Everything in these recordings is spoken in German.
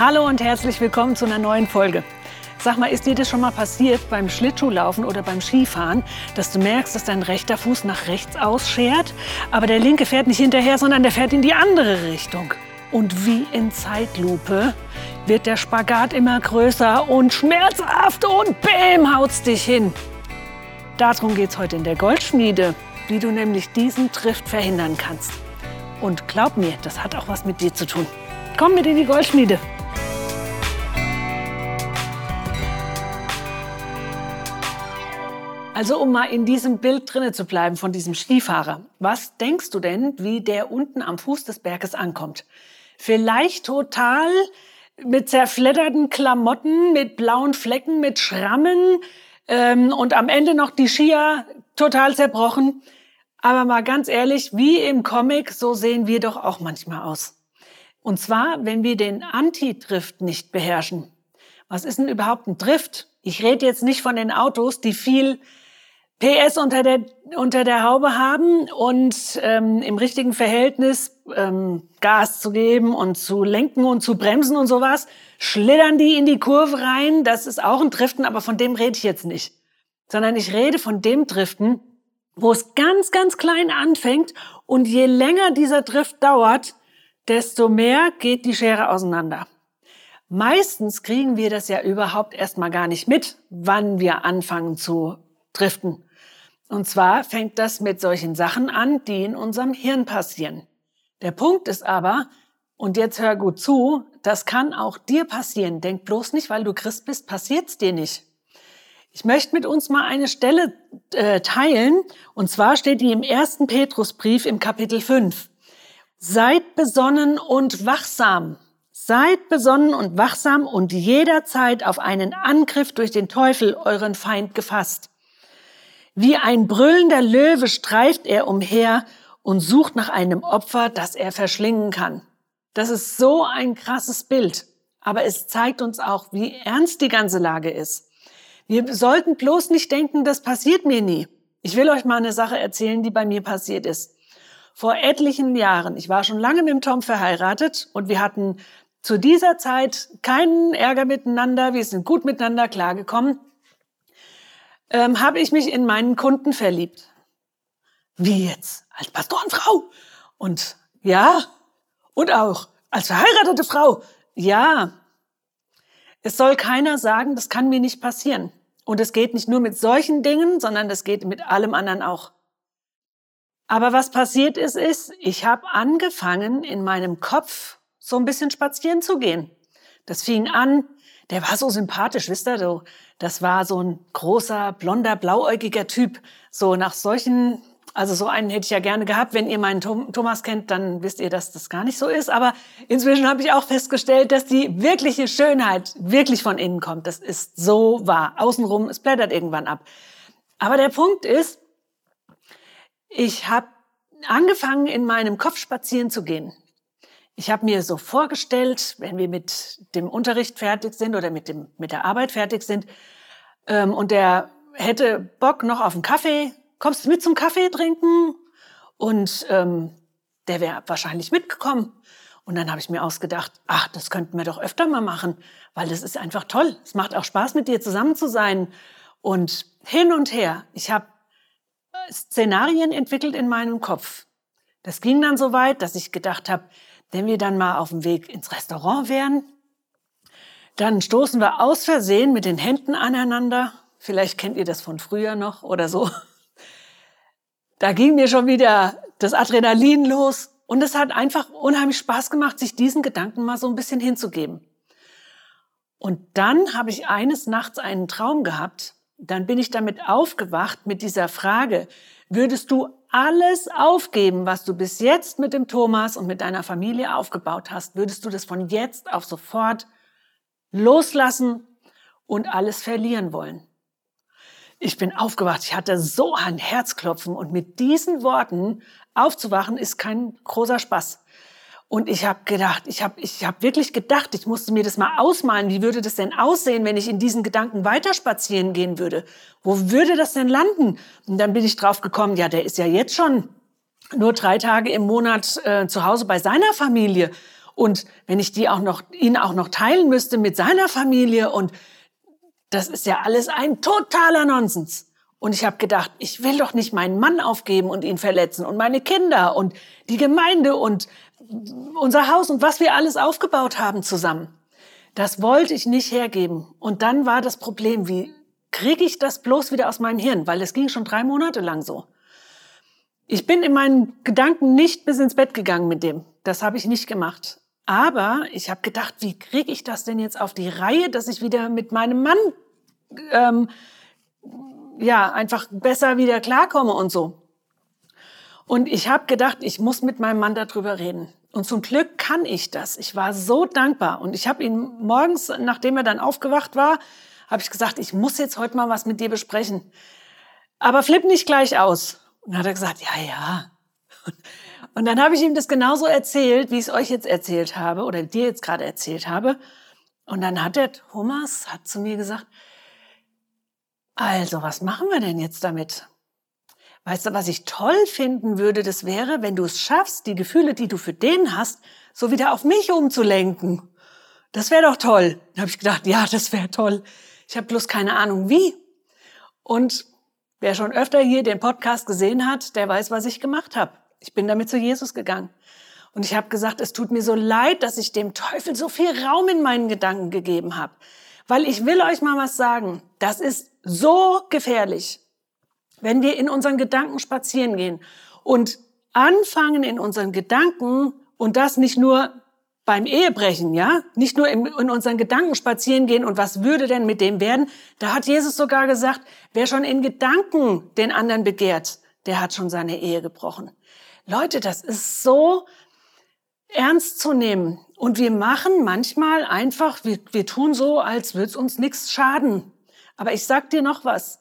Hallo und herzlich willkommen zu einer neuen Folge. Sag mal, ist dir das schon mal passiert beim Schlittschuhlaufen oder beim Skifahren, dass du merkst, dass dein rechter Fuß nach rechts ausschert, aber der linke fährt nicht hinterher, sondern der fährt in die andere Richtung? Und wie in Zeitlupe wird der Spagat immer größer und schmerzhaft und bäm haut's dich hin. Darum geht's heute in der Goldschmiede, wie du nämlich diesen Trift verhindern kannst. Und glaub mir, das hat auch was mit dir zu tun. Komm mit in die Goldschmiede. Also um mal in diesem Bild drinne zu bleiben von diesem Skifahrer. Was denkst du denn, wie der unten am Fuß des Berges ankommt? Vielleicht total mit zerfledderten Klamotten, mit blauen Flecken, mit Schrammen ähm, und am Ende noch die Skier total zerbrochen. Aber mal ganz ehrlich, wie im Comic, so sehen wir doch auch manchmal aus. Und zwar, wenn wir den Anti-Drift nicht beherrschen. Was ist denn überhaupt ein Drift? Ich rede jetzt nicht von den Autos, die viel PS unter der, unter der Haube haben und ähm, im richtigen Verhältnis ähm, Gas zu geben und zu lenken und zu bremsen und sowas, schlittern die in die Kurve rein. Das ist auch ein Driften, aber von dem rede ich jetzt nicht. Sondern ich rede von dem Driften, wo es ganz, ganz klein anfängt und je länger dieser Drift dauert, desto mehr geht die Schere auseinander. Meistens kriegen wir das ja überhaupt erstmal gar nicht mit, wann wir anfangen zu driften. Und zwar fängt das mit solchen Sachen an, die in unserem Hirn passieren. Der Punkt ist aber, und jetzt hör gut zu, das kann auch dir passieren. Denk bloß nicht, weil du Christ bist, passiert's dir nicht. Ich möchte mit uns mal eine Stelle äh, teilen, und zwar steht die im ersten Petrusbrief im Kapitel 5. Seid besonnen und wachsam. Seid besonnen und wachsam und jederzeit auf einen Angriff durch den Teufel, euren Feind, gefasst. Wie ein brüllender Löwe streift er umher und sucht nach einem Opfer, das er verschlingen kann. Das ist so ein krasses Bild, aber es zeigt uns auch, wie ernst die ganze Lage ist. Wir sollten bloß nicht denken, das passiert mir nie. Ich will euch mal eine Sache erzählen, die bei mir passiert ist. Vor etlichen Jahren, ich war schon lange mit dem Tom verheiratet und wir hatten zu dieser Zeit keinen Ärger miteinander, wir sind gut miteinander klargekommen ähm, habe ich mich in meinen Kunden verliebt. Wie jetzt? Als Pastorenfrau? Und ja, und auch als verheiratete Frau. Ja. Es soll keiner sagen, das kann mir nicht passieren. Und es geht nicht nur mit solchen Dingen, sondern es geht mit allem anderen auch. Aber was passiert ist, ist, ich habe angefangen, in meinem Kopf so ein bisschen spazieren zu gehen. Das fing an, der war so sympathisch, wisst ihr, so, das war so ein großer, blonder, blauäugiger Typ. So nach solchen, also so einen hätte ich ja gerne gehabt. Wenn ihr meinen Thomas kennt, dann wisst ihr, dass das gar nicht so ist. Aber inzwischen habe ich auch festgestellt, dass die wirkliche Schönheit wirklich von innen kommt. Das ist so wahr. Außenrum, es blättert irgendwann ab. Aber der Punkt ist, ich habe angefangen, in meinem Kopf spazieren zu gehen. Ich habe mir so vorgestellt, wenn wir mit dem Unterricht fertig sind oder mit, dem, mit der Arbeit fertig sind ähm, und der hätte Bock noch auf einen Kaffee, kommst du mit zum Kaffee trinken? Und ähm, der wäre wahrscheinlich mitgekommen. Und dann habe ich mir ausgedacht, ach, das könnten wir doch öfter mal machen, weil das ist einfach toll. Es macht auch Spaß, mit dir zusammen zu sein. Und hin und her. Ich habe Szenarien entwickelt in meinem Kopf. Das ging dann so weit, dass ich gedacht habe, wenn wir dann mal auf dem Weg ins Restaurant wären, dann stoßen wir aus Versehen mit den Händen aneinander. Vielleicht kennt ihr das von früher noch oder so. Da ging mir schon wieder das Adrenalin los und es hat einfach unheimlich Spaß gemacht, sich diesen Gedanken mal so ein bisschen hinzugeben. Und dann habe ich eines Nachts einen Traum gehabt. Dann bin ich damit aufgewacht mit dieser Frage, würdest du alles aufgeben, was du bis jetzt mit dem Thomas und mit deiner Familie aufgebaut hast, würdest du das von jetzt auf sofort loslassen und alles verlieren wollen. Ich bin aufgewacht, ich hatte so ein Herzklopfen und mit diesen Worten aufzuwachen ist kein großer Spaß. Und ich habe gedacht, ich habe ich hab wirklich gedacht, ich musste mir das mal ausmalen, wie würde das denn aussehen, wenn ich in diesen Gedanken weiter spazieren gehen würde? Wo würde das denn landen? Und dann bin ich drauf gekommen, ja, der ist ja jetzt schon nur drei Tage im Monat äh, zu Hause bei seiner Familie. Und wenn ich die auch noch, ihn auch noch teilen müsste mit seiner Familie und das ist ja alles ein totaler Nonsens. Und ich habe gedacht, ich will doch nicht meinen Mann aufgeben und ihn verletzen und meine Kinder und die Gemeinde und unser Haus und was wir alles aufgebaut haben zusammen. Das wollte ich nicht hergeben. Und dann war das Problem, wie kriege ich das bloß wieder aus meinem Hirn? Weil es ging schon drei Monate lang so. Ich bin in meinen Gedanken nicht bis ins Bett gegangen mit dem. Das habe ich nicht gemacht. Aber ich habe gedacht, wie kriege ich das denn jetzt auf die Reihe, dass ich wieder mit meinem Mann ähm, ja einfach besser wieder klarkomme und so. Und ich habe gedacht, ich muss mit meinem Mann darüber reden. Und zum Glück kann ich das. Ich war so dankbar. Und ich habe ihn morgens, nachdem er dann aufgewacht war, habe ich gesagt, ich muss jetzt heute mal was mit dir besprechen. Aber flipp nicht gleich aus. Und dann hat er gesagt, ja, ja. Und dann habe ich ihm das genauso erzählt, wie ich es euch jetzt erzählt habe oder dir jetzt gerade erzählt habe. Und dann hat der Thomas hat zu mir gesagt, also was machen wir denn jetzt damit? Weißt du, was ich toll finden würde, das wäre, wenn du es schaffst, die Gefühle, die du für den hast, so wieder auf mich umzulenken. Das wäre doch toll. Da habe ich gedacht, ja, das wäre toll. Ich habe bloß keine Ahnung wie. Und wer schon öfter hier den Podcast gesehen hat, der weiß, was ich gemacht habe. Ich bin damit zu Jesus gegangen. Und ich habe gesagt, es tut mir so leid, dass ich dem Teufel so viel Raum in meinen Gedanken gegeben habe. Weil ich will euch mal was sagen. Das ist so gefährlich. Wenn wir in unseren Gedanken spazieren gehen und anfangen in unseren Gedanken und das nicht nur beim Ehebrechen, ja, nicht nur in, unseren Gedanken spazieren gehen und was würde denn mit dem werden? Da hat Jesus sogar gesagt, wer schon in Gedanken den anderen begehrt, der hat schon seine Ehe gebrochen. Leute, das ist so ernst zu nehmen. Und wir machen manchmal einfach, wir, wir tun so, als würde es uns nichts schaden. Aber ich sag dir noch was.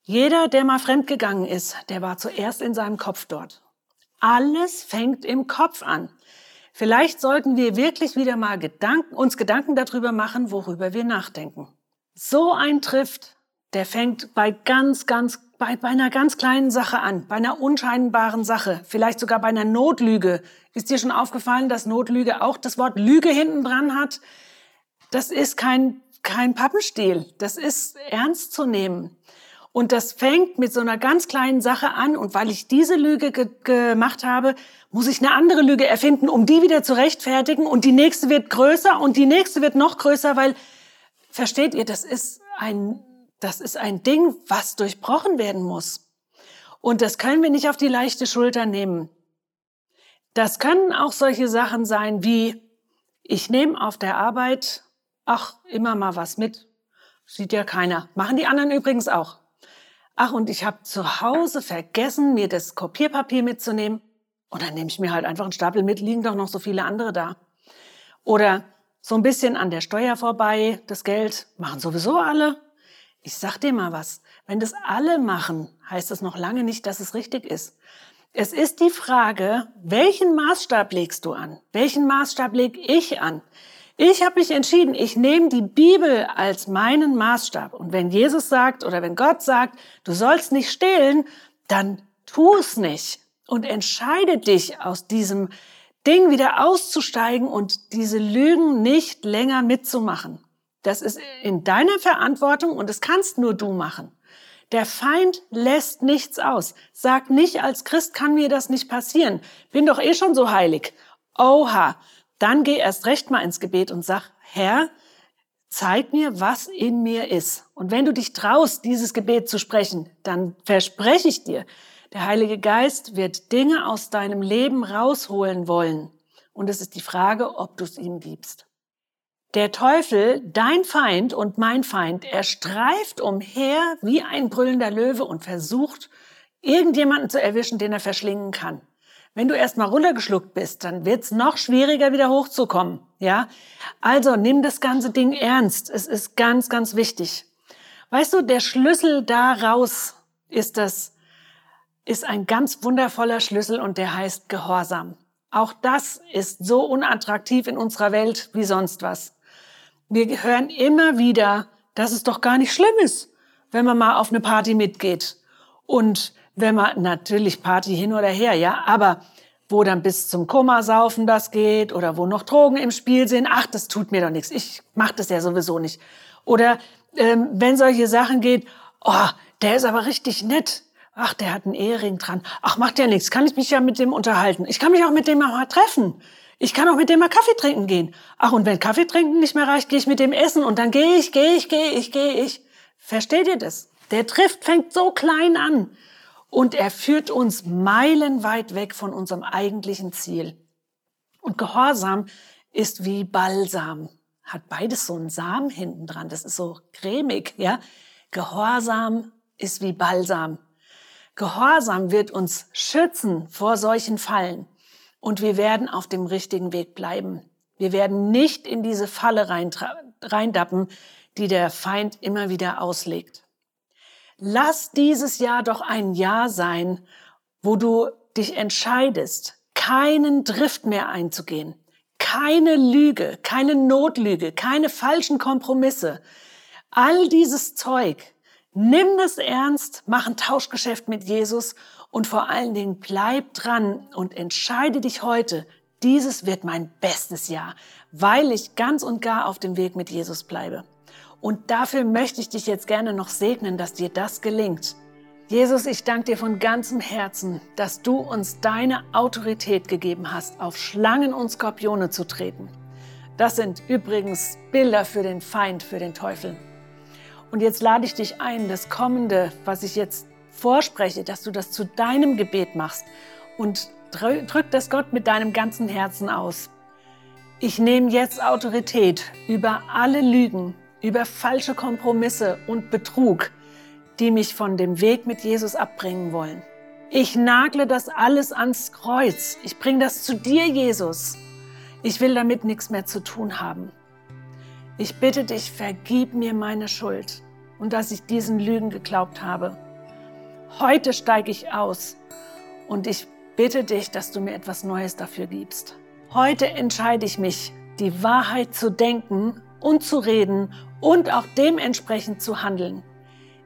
Jeder, der mal fremdgegangen ist, der war zuerst in seinem Kopf dort. Alles fängt im Kopf an. Vielleicht sollten wir wirklich wieder mal Gedanken, uns Gedanken darüber machen, worüber wir nachdenken. So ein trifft, der fängt bei ganz, ganz bei, bei einer ganz kleinen Sache an, bei einer unscheinbaren Sache, vielleicht sogar bei einer Notlüge. Ist dir schon aufgefallen, dass Notlüge auch das Wort Lüge hinten dran hat? Das ist kein, kein Pappenstiel. Das ist ernst zu nehmen. Und das fängt mit so einer ganz kleinen Sache an. Und weil ich diese Lüge ge gemacht habe, muss ich eine andere Lüge erfinden, um die wieder zu rechtfertigen. Und die nächste wird größer und die nächste wird noch größer, weil, versteht ihr, das ist ein das ist ein Ding, was durchbrochen werden muss. Und das können wir nicht auf die leichte Schulter nehmen. Das können auch solche Sachen sein wie, ich nehme auf der Arbeit, ach, immer mal was mit. Sieht ja keiner. Machen die anderen übrigens auch. Ach, und ich habe zu Hause vergessen, mir das Kopierpapier mitzunehmen. Und dann nehme ich mir halt einfach einen Stapel mit, liegen doch noch so viele andere da. Oder so ein bisschen an der Steuer vorbei, das Geld machen sowieso alle. Ich sag dir mal was. Wenn das alle machen, heißt das noch lange nicht, dass es richtig ist. Es ist die Frage, welchen Maßstab legst du an? Welchen Maßstab leg ich an? Ich habe mich entschieden, ich nehme die Bibel als meinen Maßstab. Und wenn Jesus sagt oder wenn Gott sagt, du sollst nicht stehlen, dann tu es nicht und entscheide dich aus diesem Ding wieder auszusteigen und diese Lügen nicht länger mitzumachen. Das ist in deiner Verantwortung und das kannst nur du machen. Der Feind lässt nichts aus. Sag nicht, als Christ kann mir das nicht passieren. Bin doch eh schon so heilig. Oha. Dann geh erst recht mal ins Gebet und sag, Herr, zeig mir, was in mir ist. Und wenn du dich traust, dieses Gebet zu sprechen, dann verspreche ich dir, der Heilige Geist wird Dinge aus deinem Leben rausholen wollen. Und es ist die Frage, ob du es ihm gibst. Der Teufel, dein Feind und mein Feind, er streift umher wie ein brüllender Löwe und versucht, irgendjemanden zu erwischen, den er verschlingen kann. Wenn du erstmal runtergeschluckt bist, dann wird's noch schwieriger, wieder hochzukommen. Ja? Also nimm das ganze Ding ernst. Es ist ganz, ganz wichtig. Weißt du, der Schlüssel daraus ist das, ist ein ganz wundervoller Schlüssel und der heißt Gehorsam. Auch das ist so unattraktiv in unserer Welt wie sonst was. Wir hören immer wieder, dass es doch gar nicht schlimm ist, wenn man mal auf eine Party mitgeht. Und wenn man natürlich Party hin oder her, ja, aber wo dann bis zum Komasaufen das geht oder wo noch Drogen im Spiel sind. Ach, das tut mir doch nichts. Ich mach das ja sowieso nicht. Oder ähm, wenn solche Sachen geht, oh, der ist aber richtig nett. Ach, der hat einen Ehering dran. Ach, macht ja nichts. Kann ich mich ja mit dem unterhalten. Ich kann mich auch mit dem mal treffen. Ich kann auch mit dem mal Kaffee trinken gehen. Ach, und wenn Kaffee trinken nicht mehr reicht, gehe ich mit dem essen und dann gehe ich, gehe ich, gehe ich, gehe ich. Versteht ihr das? Der trifft fängt so klein an und er führt uns meilenweit weg von unserem eigentlichen Ziel. Und Gehorsam ist wie Balsam. Hat beides so einen Samen hinten dran. Das ist so cremig, ja. Gehorsam ist wie Balsam. Gehorsam wird uns schützen vor solchen Fallen und wir werden auf dem richtigen Weg bleiben. Wir werden nicht in diese Falle reindappen, die der Feind immer wieder auslegt. Lass dieses Jahr doch ein Jahr sein, wo du dich entscheidest, keinen Drift mehr einzugehen, keine Lüge, keine Notlüge, keine falschen Kompromisse. All dieses Zeug, nimm das ernst, mach ein Tauschgeschäft mit Jesus und vor allen Dingen bleib dran und entscheide dich heute, dieses wird mein bestes Jahr, weil ich ganz und gar auf dem Weg mit Jesus bleibe. Und dafür möchte ich dich jetzt gerne noch segnen, dass dir das gelingt. Jesus, ich danke dir von ganzem Herzen, dass du uns deine Autorität gegeben hast, auf Schlangen und Skorpione zu treten. Das sind übrigens Bilder für den Feind, für den Teufel. Und jetzt lade ich dich ein, das Kommende, was ich jetzt vorspreche, dass du das zu deinem Gebet machst und drück das Gott mit deinem ganzen Herzen aus. Ich nehme jetzt Autorität über alle Lügen, über falsche Kompromisse und Betrug, die mich von dem Weg mit Jesus abbringen wollen. Ich nagle das alles ans Kreuz. Ich bringe das zu dir, Jesus. Ich will damit nichts mehr zu tun haben. Ich bitte dich, vergib mir meine Schuld und dass ich diesen Lügen geglaubt habe. Heute steige ich aus und ich bitte dich, dass du mir etwas Neues dafür gibst. Heute entscheide ich mich, die Wahrheit zu denken und zu reden und auch dementsprechend zu handeln.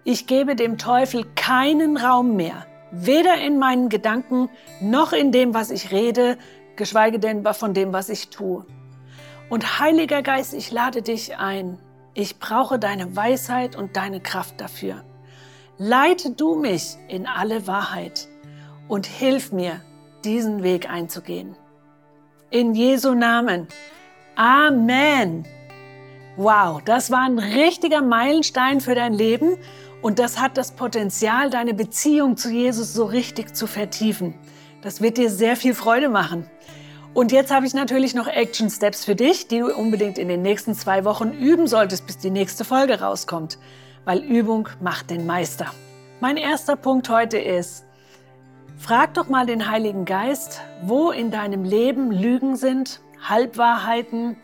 Ich gebe dem Teufel keinen Raum mehr, weder in meinen Gedanken noch in dem, was ich rede, geschweige denn von dem, was ich tue. Und Heiliger Geist, ich lade dich ein. Ich brauche deine Weisheit und deine Kraft dafür. Leite du mich in alle Wahrheit und hilf mir, diesen Weg einzugehen. In Jesu Namen. Amen. Wow, das war ein richtiger Meilenstein für dein Leben und das hat das Potenzial, deine Beziehung zu Jesus so richtig zu vertiefen. Das wird dir sehr viel Freude machen. Und jetzt habe ich natürlich noch Action Steps für dich, die du unbedingt in den nächsten zwei Wochen üben solltest, bis die nächste Folge rauskommt. Weil Übung macht den Meister. Mein erster Punkt heute ist, frag doch mal den Heiligen Geist, wo in deinem Leben Lügen sind, Halbwahrheiten,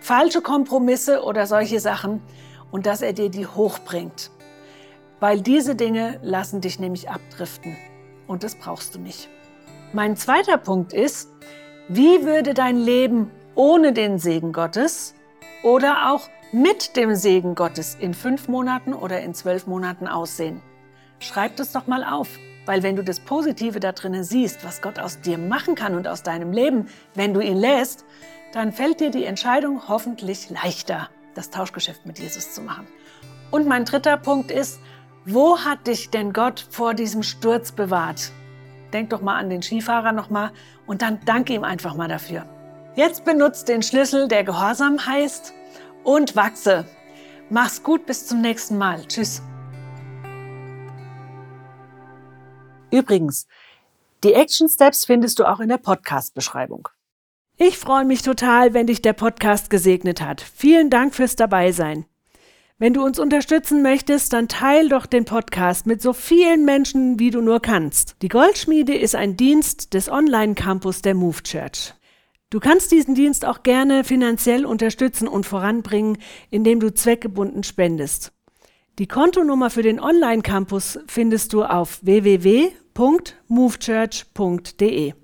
falsche Kompromisse oder solche Sachen und dass er dir die hochbringt. Weil diese Dinge lassen dich nämlich abdriften und das brauchst du nicht. Mein zweiter Punkt ist, wie würde dein Leben ohne den Segen Gottes oder auch mit dem Segen Gottes in fünf Monaten oder in zwölf Monaten aussehen? Schreib das doch mal auf, weil wenn du das Positive da drinnen siehst, was Gott aus dir machen kann und aus deinem Leben, wenn du ihn lässt, dann fällt dir die Entscheidung hoffentlich leichter, das Tauschgeschäft mit Jesus zu machen. Und mein dritter Punkt ist, wo hat dich denn Gott vor diesem Sturz bewahrt? Denk doch mal an den Skifahrer nochmal und dann danke ihm einfach mal dafür. Jetzt benutzt den Schlüssel, der Gehorsam heißt, und wachse. Mach's gut, bis zum nächsten Mal. Tschüss. Übrigens, die Action Steps findest du auch in der Podcast-Beschreibung. Ich freue mich total, wenn dich der Podcast gesegnet hat. Vielen Dank fürs Dabeisein. Wenn du uns unterstützen möchtest, dann teil doch den Podcast mit so vielen Menschen, wie du nur kannst. Die Goldschmiede ist ein Dienst des Online-Campus der Move Church. Du kannst diesen Dienst auch gerne finanziell unterstützen und voranbringen, indem du zweckgebunden spendest. Die Kontonummer für den Online-Campus findest du auf www.movechurch.de.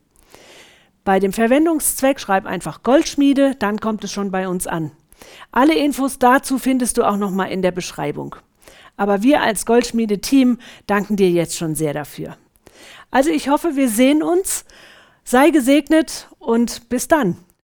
Bei dem Verwendungszweck schreib einfach Goldschmiede, dann kommt es schon bei uns an. Alle Infos dazu findest du auch nochmal in der Beschreibung. Aber wir als Goldschmiede-Team danken dir jetzt schon sehr dafür. Also ich hoffe, wir sehen uns Sei gesegnet und bis dann.